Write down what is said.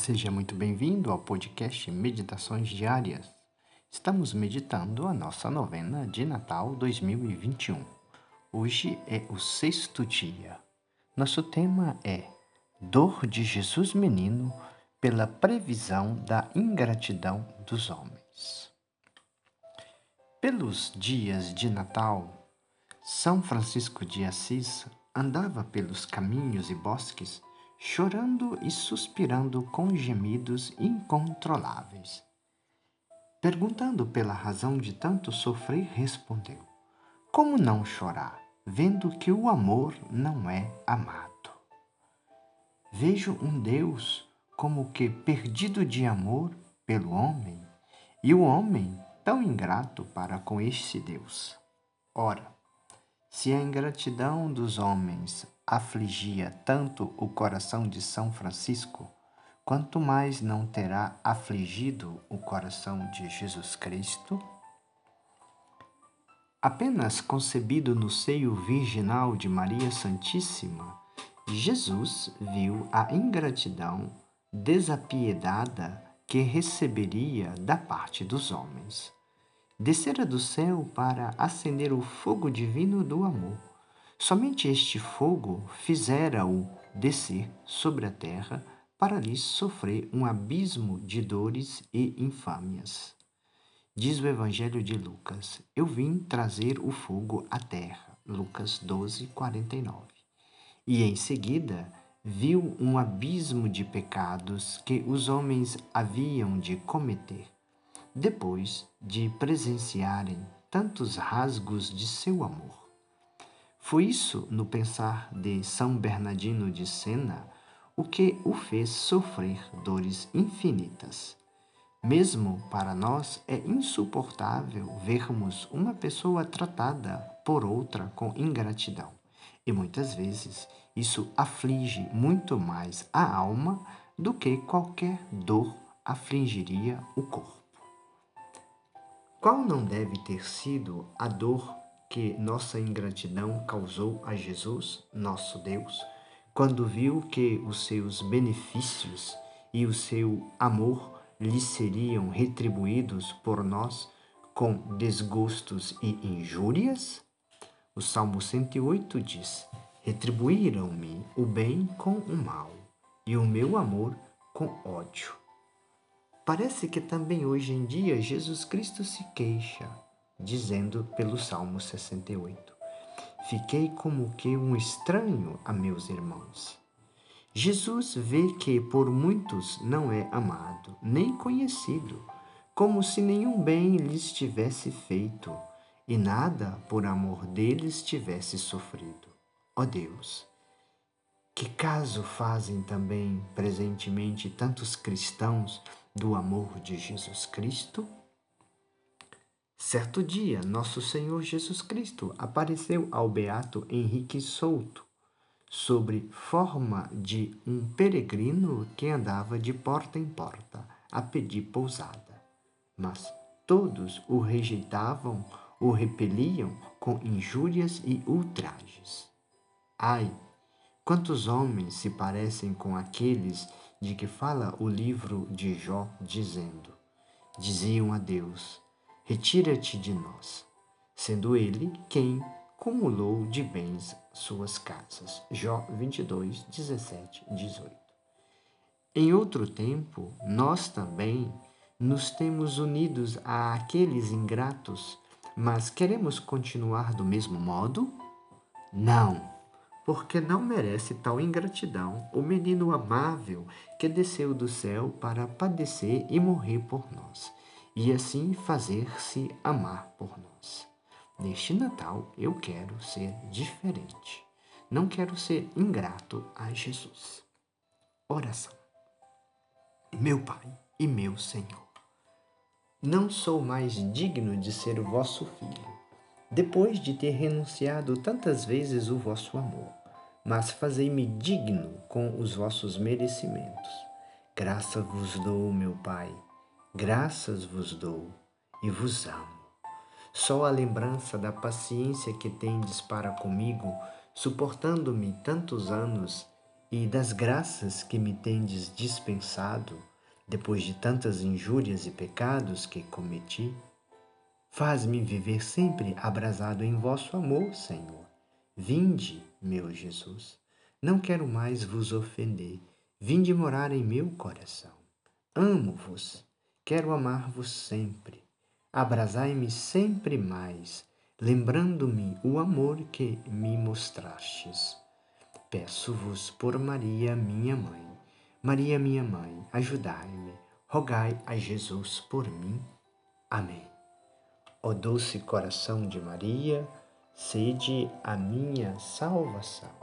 Seja muito bem-vindo ao podcast Meditações Diárias. Estamos meditando a nossa novena de Natal 2021. Hoje é o sexto dia. Nosso tema é Dor de Jesus Menino pela previsão da ingratidão dos homens. Pelos dias de Natal, São Francisco de Assis andava pelos caminhos e bosques chorando e suspirando com gemidos incontroláveis. Perguntando pela razão de tanto sofrer, respondeu: Como não chorar, vendo que o amor não é amado? Vejo um Deus como que perdido de amor pelo homem, e o homem tão ingrato para com este Deus. Ora, se a ingratidão dos homens afligia tanto o coração de São Francisco, quanto mais não terá afligido o coração de Jesus Cristo? Apenas concebido no seio virginal de Maria Santíssima, Jesus viu a ingratidão desapiedada que receberia da parte dos homens. Descera do céu para acender o fogo divino do amor Somente este fogo fizera-o descer sobre a terra para lhe sofrer um abismo de dores e infâmias. Diz o Evangelho de Lucas: Eu vim trazer o fogo à terra. Lucas 12, 49. E em seguida viu um abismo de pecados que os homens haviam de cometer, depois de presenciarem tantos rasgos de seu amor. Foi isso, no pensar de São Bernardino de Sena, o que o fez sofrer dores infinitas. Mesmo para nós é insuportável vermos uma pessoa tratada por outra com ingratidão, e muitas vezes isso aflige muito mais a alma do que qualquer dor afligiria o corpo. Qual não deve ter sido a dor que nossa ingratidão causou a Jesus, nosso Deus, quando viu que os seus benefícios e o seu amor lhe seriam retribuídos por nós com desgostos e injúrias? O Salmo 108 diz: Retribuíram-me o bem com o mal e o meu amor com ódio. Parece que também hoje em dia Jesus Cristo se queixa dizendo pelo Salmo 68: Fiquei como que um estranho a meus irmãos. Jesus vê que por muitos não é amado, nem conhecido, como se nenhum bem lhes tivesse feito e nada por amor deles tivesse sofrido. Ó Deus, que caso fazem também presentemente tantos cristãos do amor de Jesus Cristo? Certo dia, nosso Senhor Jesus Cristo apareceu ao beato Henrique Souto, sobre forma de um peregrino que andava de porta em porta a pedir pousada. Mas todos o rejeitavam, o repeliam com injúrias e ultrajes. Ai, quantos homens se parecem com aqueles de que fala o livro de Jó, dizendo: Diziam a Deus, retira-te de nós, sendo ele quem cumulou de bens suas casas. Jó 22, 17, 18. Em outro tempo, nós também nos temos unidos a aqueles ingratos, mas queremos continuar do mesmo modo? Não, porque não merece tal ingratidão o menino amável que desceu do céu para padecer e morrer por nós e assim fazer-se amar por nós. Neste Natal eu quero ser diferente. Não quero ser ingrato a Jesus. Oração. Meu Pai e meu Senhor, não sou mais digno de ser o vosso filho, depois de ter renunciado tantas vezes o vosso amor, mas fazei-me digno com os vossos merecimentos. Graça vos dou, meu Pai Graças vos dou e vos amo. Só a lembrança da paciência que tendes para comigo, suportando-me tantos anos, e das graças que me tendes dispensado, depois de tantas injúrias e pecados que cometi. Faz-me viver sempre abrasado em vosso amor, Senhor. Vinde, meu Jesus. Não quero mais vos ofender. Vinde morar em meu coração. Amo-vos. Quero amar-vos sempre. Abrasai-me sempre mais, lembrando-me o amor que me mostrastes. Peço-vos por Maria, minha mãe. Maria, minha mãe, ajudai-me. Rogai a Jesus por mim. Amém. Ó doce coração de Maria, sede a minha salvação.